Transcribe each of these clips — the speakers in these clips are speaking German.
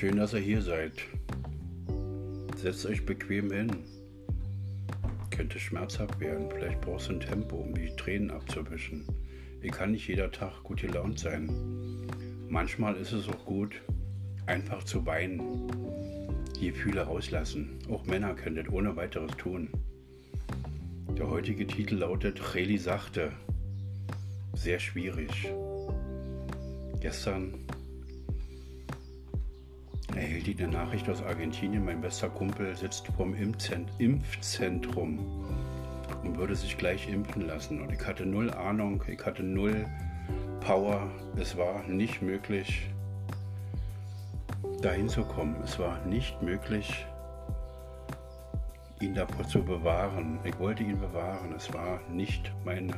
Schön, dass ihr hier seid. Setzt euch bequem hin. Könnte schmerzhaft werden. Vielleicht brauchst du ein Tempo, um die Tränen abzuwischen. Ihr kann nicht jeder Tag gut gelaunt sein. Manchmal ist es auch gut, einfach zu weinen. Die Gefühle rauslassen. Auch Männer können das ohne weiteres tun. Der heutige Titel lautet Reli sagte. Sehr schwierig. Gestern erhielt ich eine Nachricht aus Argentinien. Mein bester Kumpel sitzt vorm Impfzentrum und würde sich gleich impfen lassen. Und ich hatte null Ahnung, ich hatte null Power. Es war nicht möglich, dahin zu kommen. Es war nicht möglich, ihn davor zu bewahren. Ich wollte ihn bewahren. Es war nicht meine,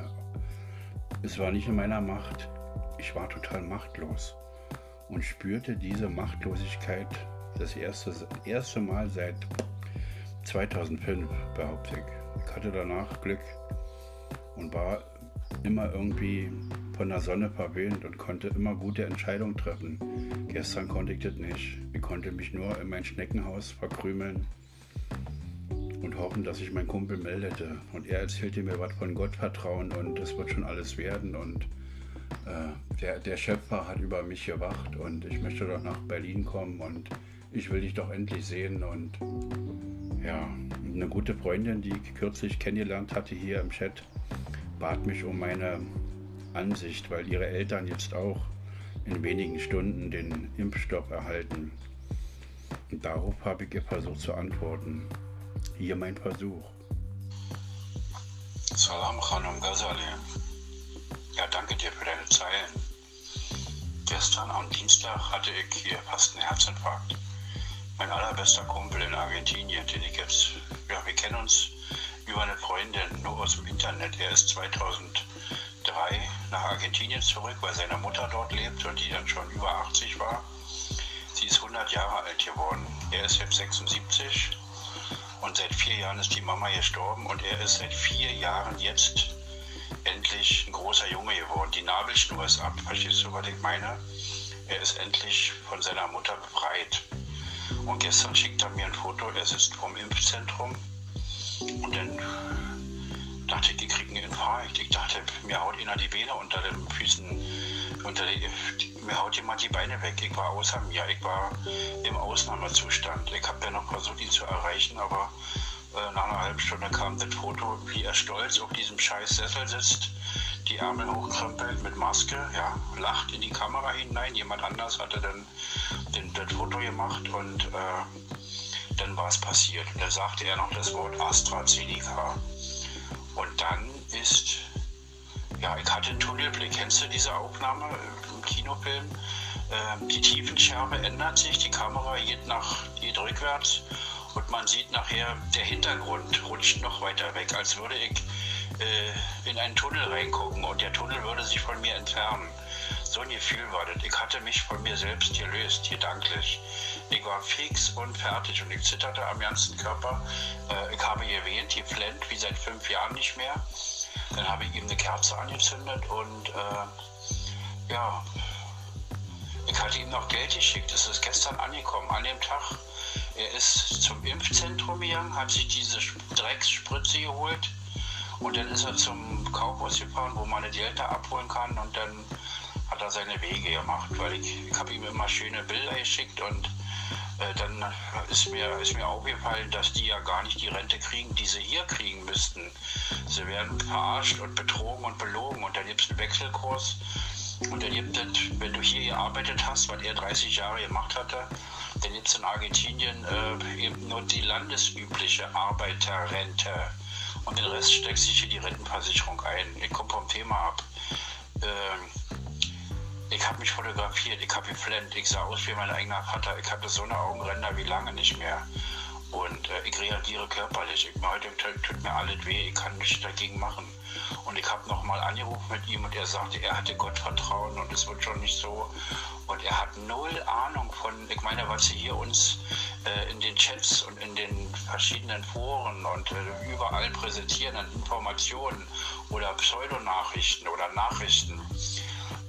es war nicht in meiner Macht. Ich war total machtlos und spürte diese Machtlosigkeit das erste, erste Mal seit 2005, behaupte ich. Ich hatte danach Glück und war immer irgendwie von der Sonne verwöhnt und konnte immer gute Entscheidungen treffen. Gestern konnte ich das nicht. Ich konnte mich nur in mein Schneckenhaus verkrümeln und hoffen, dass sich mein Kumpel meldete. Und er erzählte mir was von Gottvertrauen und es wird schon alles werden und äh, der, der Schöpfer hat über mich gewacht und ich möchte doch nach Berlin kommen und ich will dich doch endlich sehen. Und ja, eine gute Freundin, die ich kürzlich kennengelernt hatte hier im Chat, bat mich um meine Ansicht, weil ihre Eltern jetzt auch in wenigen Stunden den Impfstoff erhalten. Und darauf habe ich ihr versucht zu antworten. Hier mein Versuch. Salam Khanum Ghazali. Zeilen. Gestern am Dienstag hatte ich hier fast einen Herzinfarkt. Mein allerbester Kumpel in Argentinien, den ich jetzt, ja, wir kennen uns über eine Freundin nur aus dem Internet. Er ist 2003 nach Argentinien zurück, weil seine Mutter dort lebt und die dann schon über 80 war. Sie ist 100 Jahre alt geworden. Er ist jetzt 76 und seit vier Jahren ist die Mama gestorben und er ist seit vier Jahren jetzt endlich ein großer Junge geworden. Die Nabelschnur ist ab, verstehst du, was ich meine? Er ist endlich von seiner Mutter befreit. Und gestern schickt er mir ein Foto, er sitzt vorm Impfzentrum. Und dann dachte ich, ich kriege einen Infarkt. Ich dachte, mir haut einer die Beine unter den Füßen, unter die, mir haut jemand die Beine weg. Ich war außer mir, ich war im Ausnahmezustand. Ich habe ja noch versucht, ihn zu erreichen, aber nach einer halben Stunde kam das Foto, wie er stolz auf diesem scheiß Sessel sitzt, die Ärmel hochkrempelt mit Maske, ja, lacht in die Kamera hinein. Jemand anders hatte dann den, das Foto gemacht und äh, dann war es passiert. Und dann sagte er noch das Wort AstraZeneca. Und dann ist, ja, ich hatte einen Tunnelblick. Kennst du diese Aufnahme im Kinofilm? Äh, die Tiefenschärfe ändert sich, die Kamera geht nach, geht rückwärts und man sieht nachher, der Hintergrund rutscht noch weiter weg, als würde ich äh, in einen Tunnel reingucken und der Tunnel würde sich von mir entfernen. So ein Gefühl war das. Ich hatte mich von mir selbst gelöst, gedanklich. Ich war fix und fertig und ich zitterte am ganzen Körper. Äh, ich habe erwähnt, geflennt wie seit fünf Jahren nicht mehr. Dann habe ich ihm eine Kerze angezündet und äh, ja, ich hatte ihm noch Geld geschickt. Das ist gestern angekommen, an dem Tag er ist zum Impfzentrum gegangen, hat sich diese Drecksspritze geholt und dann ist er zum Kaufhaus gefahren, wo man eine Delta abholen kann und dann hat er seine Wege gemacht, weil ich, ich habe ihm immer schöne Bilder geschickt und äh, dann ist mir, ist mir aufgefallen, dass die ja gar nicht die Rente kriegen, die sie hier kriegen müssten. Sie werden verarscht und betrogen und belogen und dann gibt es einen Wechselkurs und dann gibt es, wenn du hier gearbeitet hast, was er 30 Jahre gemacht hatte, dann gibt es in Argentinien äh, eben nur die landesübliche Arbeiterrente. Und den Rest steckt sich hier die Rentenversicherung ein. Ich komme vom Thema ab. Äh, ich habe mich fotografiert, ich habe geflennt, ich sah aus wie mein eigener Vater. Ich hatte so eine Augenränder wie lange nicht mehr. Und äh, ich reagiere körperlich. Ich, heute tut mir alles weh, ich kann nichts dagegen machen. Und ich habe nochmal angerufen mit ihm und er sagte, er hatte Gottvertrauen und es wird schon nicht so. Und er hat null Ahnung von, ich meine, was sie hier uns äh, in den Chats und in den verschiedenen Foren und äh, überall präsentieren an Informationen oder Pseudonachrichten oder Nachrichten.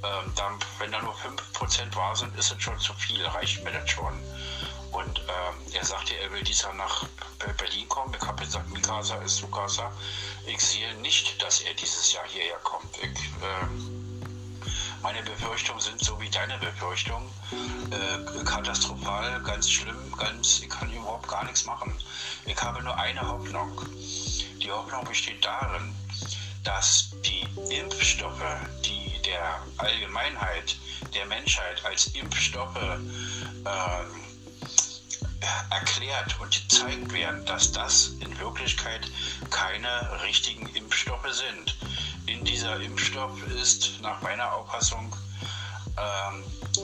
Ähm, dann, wenn da nur 5% wahr sind, ist es schon zu viel, reicht mir das schon. Und ähm, er sagte, er will dieses nach Berlin kommen. Ich habe gesagt, Mikasa ist Sukasa. Ich sehe nicht, dass er dieses Jahr hierher kommt. Ich, ähm, meine Befürchtungen sind so wie deine Befürchtungen. Äh, katastrophal, ganz schlimm, ganz, ich kann überhaupt gar nichts machen. Ich habe nur eine Hoffnung. Die Hoffnung besteht darin, dass die Impfstoffe, die der Allgemeinheit, der Menschheit als Impfstoffe ähm, erklärt und gezeigt werden, dass das in Wirklichkeit keine richtigen Impfstoffe sind. In dieser Impfstoff ist nach meiner Auffassung ähm,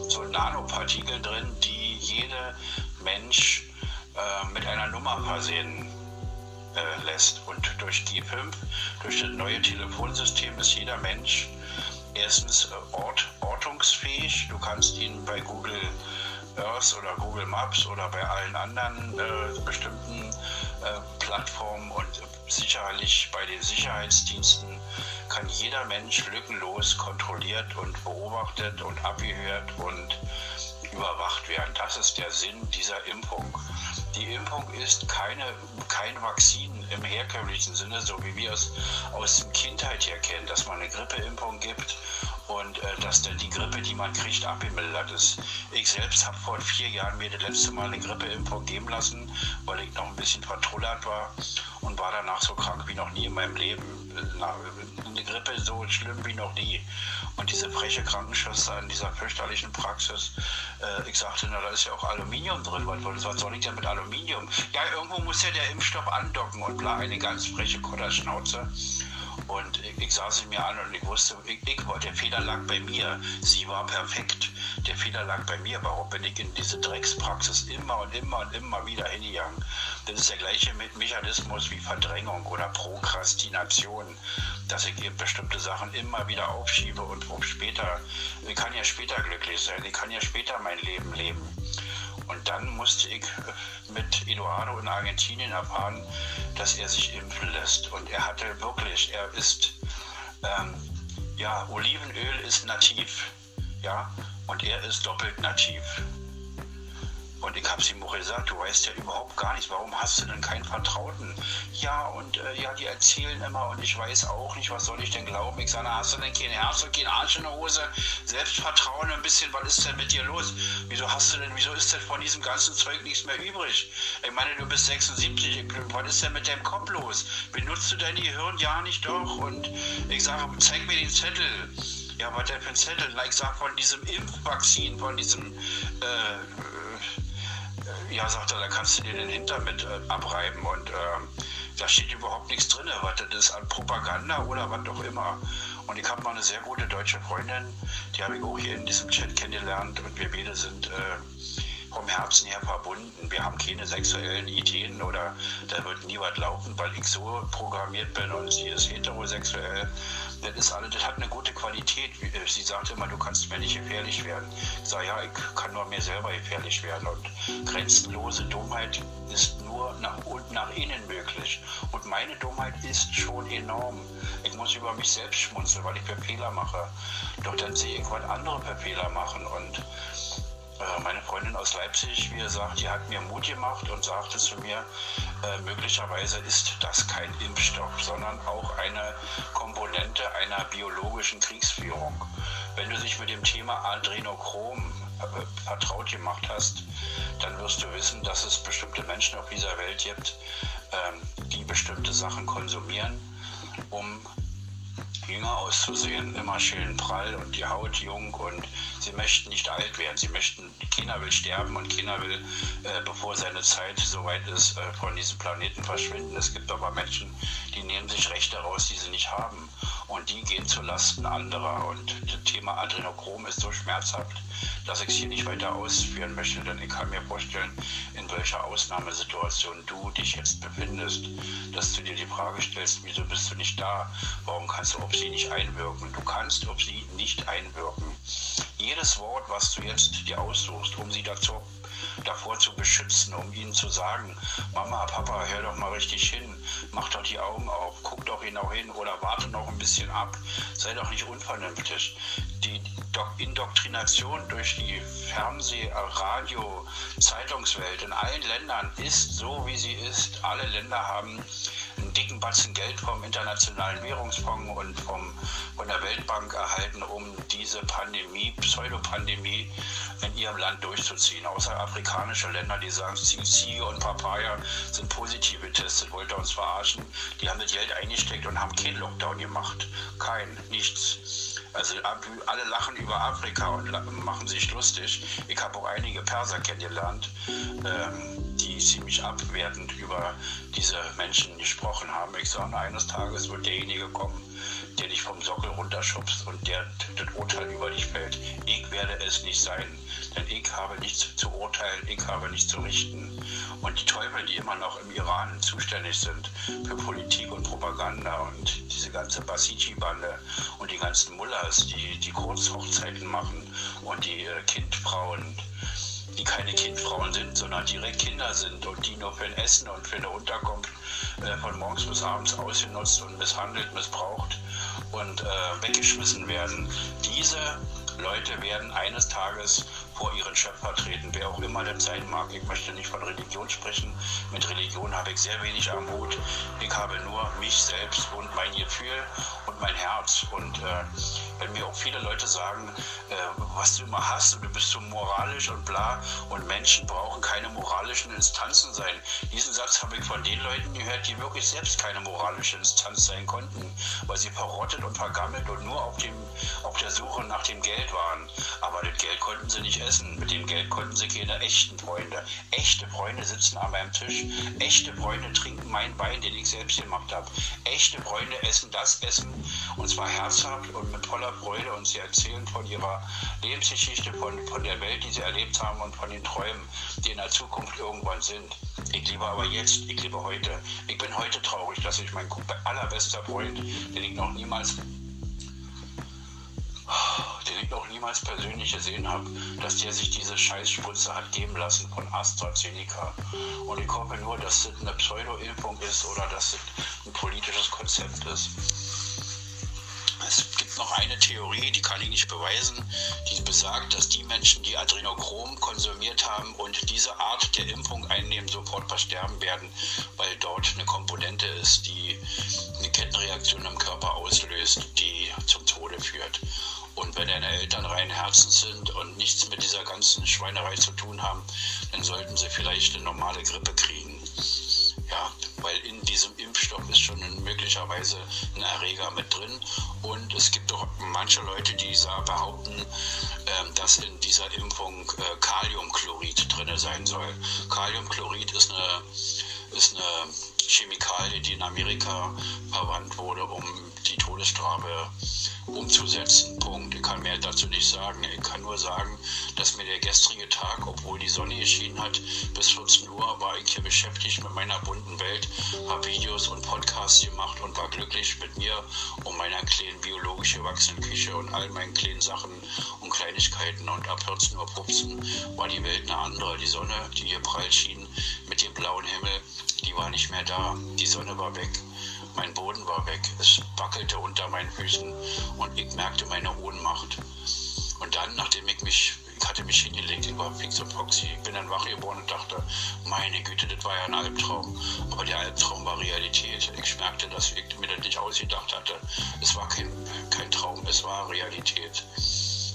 so Nanopartikel drin, die jeder Mensch äh, mit einer Nummer versehen äh, lässt. Und durch G5, durch das neue Telefonsystem ist jeder Mensch erstens äh, ort, ortungsfähig. Du kannst ihn bei Google Earth oder Google Maps oder bei allen anderen äh, bestimmten äh, Plattformen und sicherlich bei den Sicherheitsdiensten kann jeder Mensch lückenlos kontrolliert und beobachtet und abgehört und überwacht werden. Das ist der Sinn dieser Impfung. Die Impfung ist keine, kein Vakzin im herkömmlichen Sinne, so wie wir es aus der Kindheit her kennen, dass man eine Grippeimpfung gibt und äh, dass dann die Grippe, die man kriegt, abgemildert ist. Ich selbst habe vor vier Jahren mir das letzte Mal eine Grippeimpfung geben lassen, weil ich noch ein bisschen vertrullert war und war danach so krank wie noch nie in meinem Leben. Eine Grippe so schlimm wie noch nie. Und diese freche Krankenschwester in dieser fürchterlichen Praxis, äh, ich sagte, na, da ist ja auch Aluminium drin. Was, soll ich denn mit Aluminium? Ja, irgendwo muss ja der Impfstoff andocken und bla, eine ganz freche Kotterschnauze. Und ich, ich sah sie mir an und ich wusste, ich, ich, der Fehler lag bei mir. Sie war perfekt. Der Fehler lag bei mir. Warum bin ich in diese Dreckspraxis immer und immer und immer wieder hingegangen? Das ist der gleiche Mechanismus wie Verdrängung oder Prokrastination, dass ich eben bestimmte Sachen immer wieder aufschiebe und um später, ich kann ja später glücklich sein, ich kann ja später mein Leben leben. Und dann musste ich mit Eduardo in Argentinien erfahren, dass er sich impfen lässt. Und er hatte wirklich, er ist, ähm, ja, Olivenöl ist nativ, ja, und er ist doppelt nativ. Und ich habe ihm auch gesagt, du weißt ja überhaupt gar nichts, warum hast du denn keinen Vertrauten? Ja, und äh, ja, die erzählen immer und ich weiß auch nicht, was soll ich denn glauben? Ich sage, hast du denn kein Herz und kein Arsch in der Hose? Selbstvertrauen ein bisschen, was ist denn mit dir los? Wieso hast du denn, wieso ist denn von diesem ganzen Zeug nichts mehr übrig? Ich meine, du bist 76, was ist denn mit deinem Kopf los? Benutzt du dein Gehirn? Ja, nicht doch. Und ich sage, zeig mir den Zettel. Ja, was der für ein Zettel? Ich sage, von diesem Impfvakzin, von diesem äh, ja, sagt er, da kannst du dir den Hintern mit äh, abreiben und äh, da steht überhaupt nichts drin, was das ist an Propaganda oder was auch immer. Und ich habe mal eine sehr gute deutsche Freundin, die habe ich auch hier in diesem Chat kennengelernt und wir beide sind äh, vom Herzen her verbunden. Wir haben keine sexuellen Ideen oder da wird nie was laufen, weil ich so programmiert bin und sie ist heterosexuell das ist alles, das hat eine gute Qualität. Äh, sie sagt immer, du kannst mir nicht gefährlich werden. Ich sage, ja, ich kann nur mir selber gefährlich werden. Und grenzenlose Dummheit ist nur nach unten, nach innen möglich. Und meine Dummheit ist schon enorm. Ich muss über mich selbst schmunzeln, weil ich für Fehler mache. Doch dann sehe ich, was andere für Fehler machen. Und meine Freundin aus Leipzig, wie gesagt, die hat mir Mut gemacht und sagte zu mir, äh, möglicherweise ist das kein Impfstoff, sondern auch eine Komponente einer biologischen Kriegsführung. Wenn du dich mit dem Thema Adrenochrom äh, vertraut gemacht hast, dann wirst du wissen, dass es bestimmte Menschen auf dieser Welt gibt, ähm, die bestimmte Sachen konsumieren, um jünger auszusehen, immer schön prall und die Haut jung und sie möchten nicht alt werden. Sie möchten, China will sterben und China will, äh, bevor seine Zeit soweit ist, äh, von diesem Planeten verschwinden. Es gibt aber Menschen, die nehmen sich Rechte raus, die sie nicht haben und die gehen zu Lasten anderer. Und das Thema Adrenochrom ist so schmerzhaft, dass ich es hier nicht weiter ausführen möchte, denn ich kann mir vorstellen, in welcher Ausnahmesituation du dich jetzt befindest, dass du dir die Frage stellst, wieso bist du nicht da? Warum kannst du auf sie nicht einwirken? Du kannst auf sie nicht einwirken. Jedes Wort, was du jetzt dir aussuchst, um sie dazu davor zu beschützen, um ihnen zu sagen, Mama, Papa, hör doch mal richtig hin, mach doch die Augen auf, guck doch genau hin oder warte noch ein bisschen bisschen ab. Sei doch nicht unvernünftig. Die Indoktrination durch die Fernseh-, Radio-, Zeitungswelt in allen Ländern ist so, wie sie ist. Alle Länder haben einen dicken Batzen Geld vom Internationalen Währungsfonds und vom, von der Weltbank erhalten, um diese Pandemie, Pseudopandemie in ihrem Land durchzuziehen. Außer afrikanische Länder, die sagen, Ziege und Papaya sind positiv getestet, wollte uns verarschen. Die haben das Geld eingesteckt und haben keinen Lockdown gemacht. Kein, nichts. Also alle lachen über Afrika und machen sich lustig. Ich habe auch einige Perser kennengelernt, ähm, die ziemlich abwertend über diese Menschen gesprochen haben. Ich sage, eines Tages wird derjenige kommen, der dich vom Sockel runterschubst und der das Urteil über dich fällt. Ich werde es nicht sein, denn ich habe nichts zu urteilen, ich habe nichts zu richten. Und die Teufel, die immer noch im Iran zuständig sind für Politik und Propaganda und diese ganze Basiji-Bande und die ganzen Mullahs, die die Kurzhochzeiten machen und die äh, Kindfrauen die keine Kindfrauen sind, sondern direkt Kinder sind und die nur für ein Essen und für eine Unterkunft äh, von morgens bis abends ausgenutzt und misshandelt, missbraucht und äh, weggeschmissen werden. Diese Leute werden eines Tages vor ihren Schöpfer treten, wer auch immer das sein mag. Ich möchte nicht von Religion sprechen. Mit Religion habe ich sehr wenig am Hut. Ich habe nur mich selbst und mein Gefühl und mein Herz. Und äh, wenn mir auch viele Leute sagen, äh, was du immer hast und du bist so moralisch und bla und Menschen brauchen keine moralischen Instanzen sein. Diesen Satz habe ich von den Leuten gehört, die wirklich selbst keine moralische Instanz sein konnten, weil sie verrottet und vergammelt und nur auf, dem, auf der Suche nach dem Geld waren. Aber das Geld konnten sie nicht essen. Mit dem Geld konnten sie keine echten Freunde. Echte Freunde sitzen an meinem Tisch. Echte Freunde trinken mein Wein, den ich selbst gemacht habe. Echte Freunde essen das Essen und zwar herzhaft und mit voller Freude und sie erzählen von ihrer Lebensgeschichte, von, von der Welt, die sie erlebt haben und von den Träumen, die in der Zukunft irgendwann sind. Ich lebe aber jetzt, ich lebe heute. Ich bin heute traurig, dass ich meinen allerbester Freund, den ich noch niemals den ich noch niemals persönlich gesehen habe, dass der sich diese Scheißspritze hat geben lassen von AstraZeneca. Und ich hoffe nur, dass das eine Pseudo-Impfung ist oder dass das ein politisches Konzept ist. Es gibt noch eine Theorie, die kann ich nicht beweisen, die besagt, dass die Menschen, die Adrenochrom konsumiert haben und diese Art der Impfung einnehmen, sofort versterben werden, weil dort eine Komponente ist, die eine Kettenreaktion im Körper auslöst, die zum Tode führt. Und wenn deine Eltern rein Herzens sind und nichts mit dieser ganzen Schweinerei zu tun haben, dann sollten sie vielleicht eine normale Grippe kriegen. Ja, weil in diesem Impfstoff ist schon möglicherweise ein Erreger mit drin. Und es gibt auch manche Leute, die behaupten, ähm, dass in dieser Impfung äh, Kaliumchlorid drin sein soll. Kaliumchlorid ist eine, ist eine Chemikalie, die in Amerika verwandt wurde, um die Todesstrafe umzusetzen. Punkt. Ich kann mehr dazu nicht sagen. Ich kann nur sagen, dass mir der gestrige Tag, obwohl die Sonne geschienen hat, bis 14 Uhr war ich hier beschäftigt mit meiner bunten Welt, habe Videos und Podcasts gemacht und war glücklich mit mir und meiner kleinen biologisch gewachsenen Küche und all meinen kleinen Sachen und Kleinigkeiten. Und ab 14 Uhr 15 war die Welt eine andere. Die Sonne, die hier prall schien mit dem blauen Himmel, die war nicht mehr da. Die Sonne war weg. Mein Boden war weg, es wackelte unter meinen Füßen und ich merkte meine Ohnmacht. Und dann, nachdem ich mich, ich hatte mich hingelegt, ich war fix und foxy, ich bin dann wach geworden und dachte, meine Güte, das war ja ein Albtraum. Aber der Albtraum war Realität. Ich merkte, dass ich mir das nicht ausgedacht hatte. Es war kein, kein Traum, es war Realität.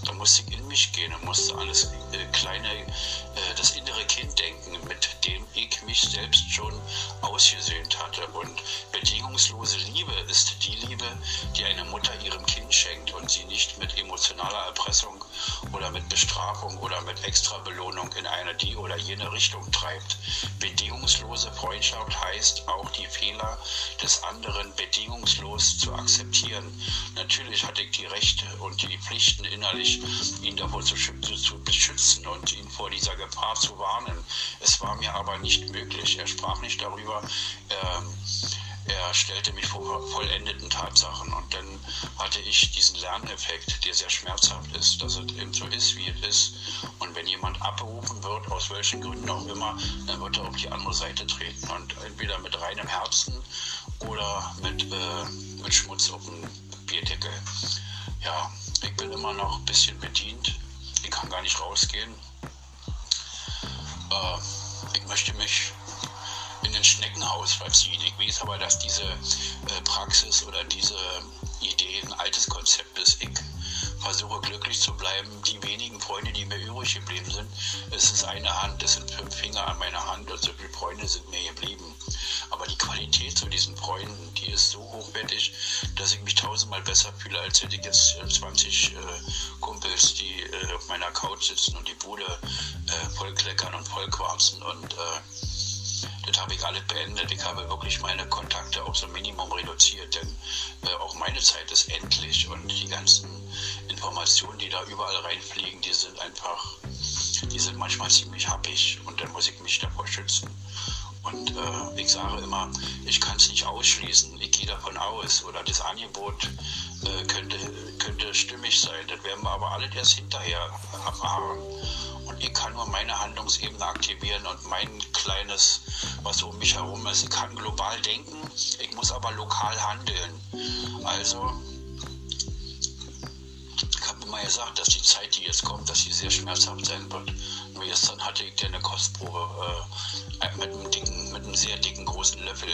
Da musste ich in mich gehen und musste das äh, kleine, Mit Extrabelohnung in eine die oder jene Richtung treibt. Bedingungslose Freundschaft heißt auch die Fehler des anderen bedingungslos zu akzeptieren. Natürlich hatte ich die Rechte und die Pflichten innerlich ihn davor zu, zu, beschützen und ihn vor dieser Gefahr zu warnen. Es war mir aber nicht möglich. Er sprach nicht darüber. Ähm, er stellte mich vor vollendeten Tatsachen und dann hatte ich diesen Lerneffekt, der sehr schmerzhaft ist, dass es eben so ist, wie es ist. Und wenn jemand abberufen wird, aus welchen Gründen auch immer, dann wird er auf die andere Seite treten und entweder mit reinem Herzen oder mit, äh, mit Schmutz auf dem Ja, ich bin immer noch ein bisschen bedient. Ich kann gar nicht rausgehen. Äh, ich möchte mich ein Schneckenhaus verziehen. Ich weiß aber, dass diese äh, Praxis oder diese Idee ein altes Konzept ist. Ich versuche glücklich zu bleiben. Die wenigen Freunde, die mir übrig geblieben sind, es ist eine Hand, es sind fünf Finger an meiner Hand und so viele Freunde sind mir geblieben. Aber die Qualität zu diesen Freunden, die ist so hochwertig, dass ich mich tausendmal besser fühle, als hätte ich jetzt 20 äh, Kumpels, die äh, auf meiner Couch sitzen und die Bude äh, vollkleckern und vollquarzen und äh, das habe ich alles beendet. Ich habe wirklich meine Kontakte auf so Minimum reduziert, denn äh, auch meine Zeit ist endlich und die ganzen Informationen, die da überall reinfliegen, die sind einfach, die sind manchmal ziemlich happig und dann muss ich mich davor schützen. Und äh, ich sage immer, ich kann es nicht ausschließen. Ich gehe davon aus oder das Angebot äh, könnte, könnte stimmig sein. Das werden wir aber alle erst hinterher erfahren. Und ich kann nur meine Handlungsebene aktivieren und mein kleines, was um mich herum ist. Ich kann global denken, ich muss aber lokal handeln. Also, ich habe immer gesagt, dass die Zeit, die jetzt kommt, dass sie sehr schmerzhaft sein wird. Nur gestern hatte ich dir eine Kostprobe äh, mit, einem dicken, mit einem sehr dicken großen Löffel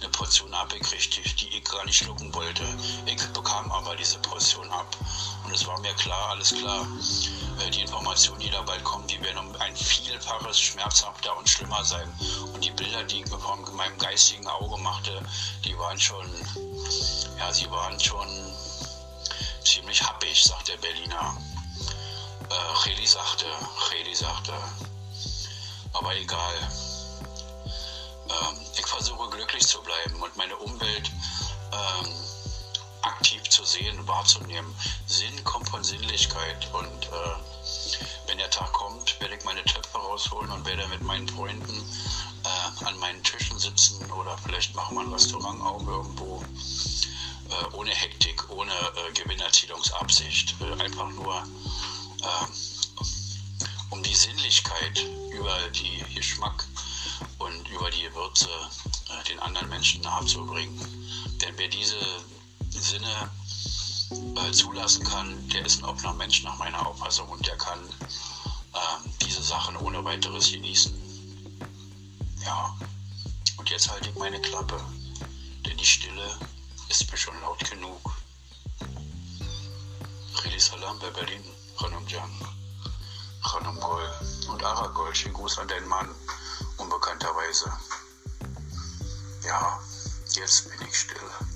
eine Portion abgekriegt, die ich gar nicht schlucken wollte. Ich bekam aber diese Portion ab. Und es war mir klar, alles klar. Äh, die Informationen, die da bald kommen, die werden um ein Vielfaches schmerzhafter und schlimmer sein. Und die Bilder, die ich vor meinem geistigen Auge machte, die waren schon, ja, sie waren schon ziemlich happig, sagt der Berliner. Äh, Cheli sagte, Cheli sagte, aber egal. Ähm, ich versuche glücklich zu bleiben und meine Umwelt sehen, wahrzunehmen. Sinn kommt von Sinnlichkeit und äh, wenn der Tag kommt, werde ich meine Töpfe rausholen und werde mit meinen Freunden äh, an meinen Tischen sitzen oder vielleicht machen wir ein Restaurant auch irgendwo. Äh, ohne Hektik, ohne äh, Gewinnerzielungsabsicht. Äh, einfach nur äh, um die Sinnlichkeit über die Geschmack und über die Würze den anderen Menschen nahezubringen. Denn wer diese Sinne äh, zulassen kann, der ist ein offener Mensch nach meiner Auffassung und der kann äh, diese Sachen ohne weiteres genießen. Ja, und jetzt halte ich meine Klappe, denn die Stille ist mir schon laut genug. Rili Salam bei Berlin, Ranum Jan, Ranum Gol und Aragol, schönen Gruß an deinen Mann, unbekannterweise. Ja, jetzt bin ich still.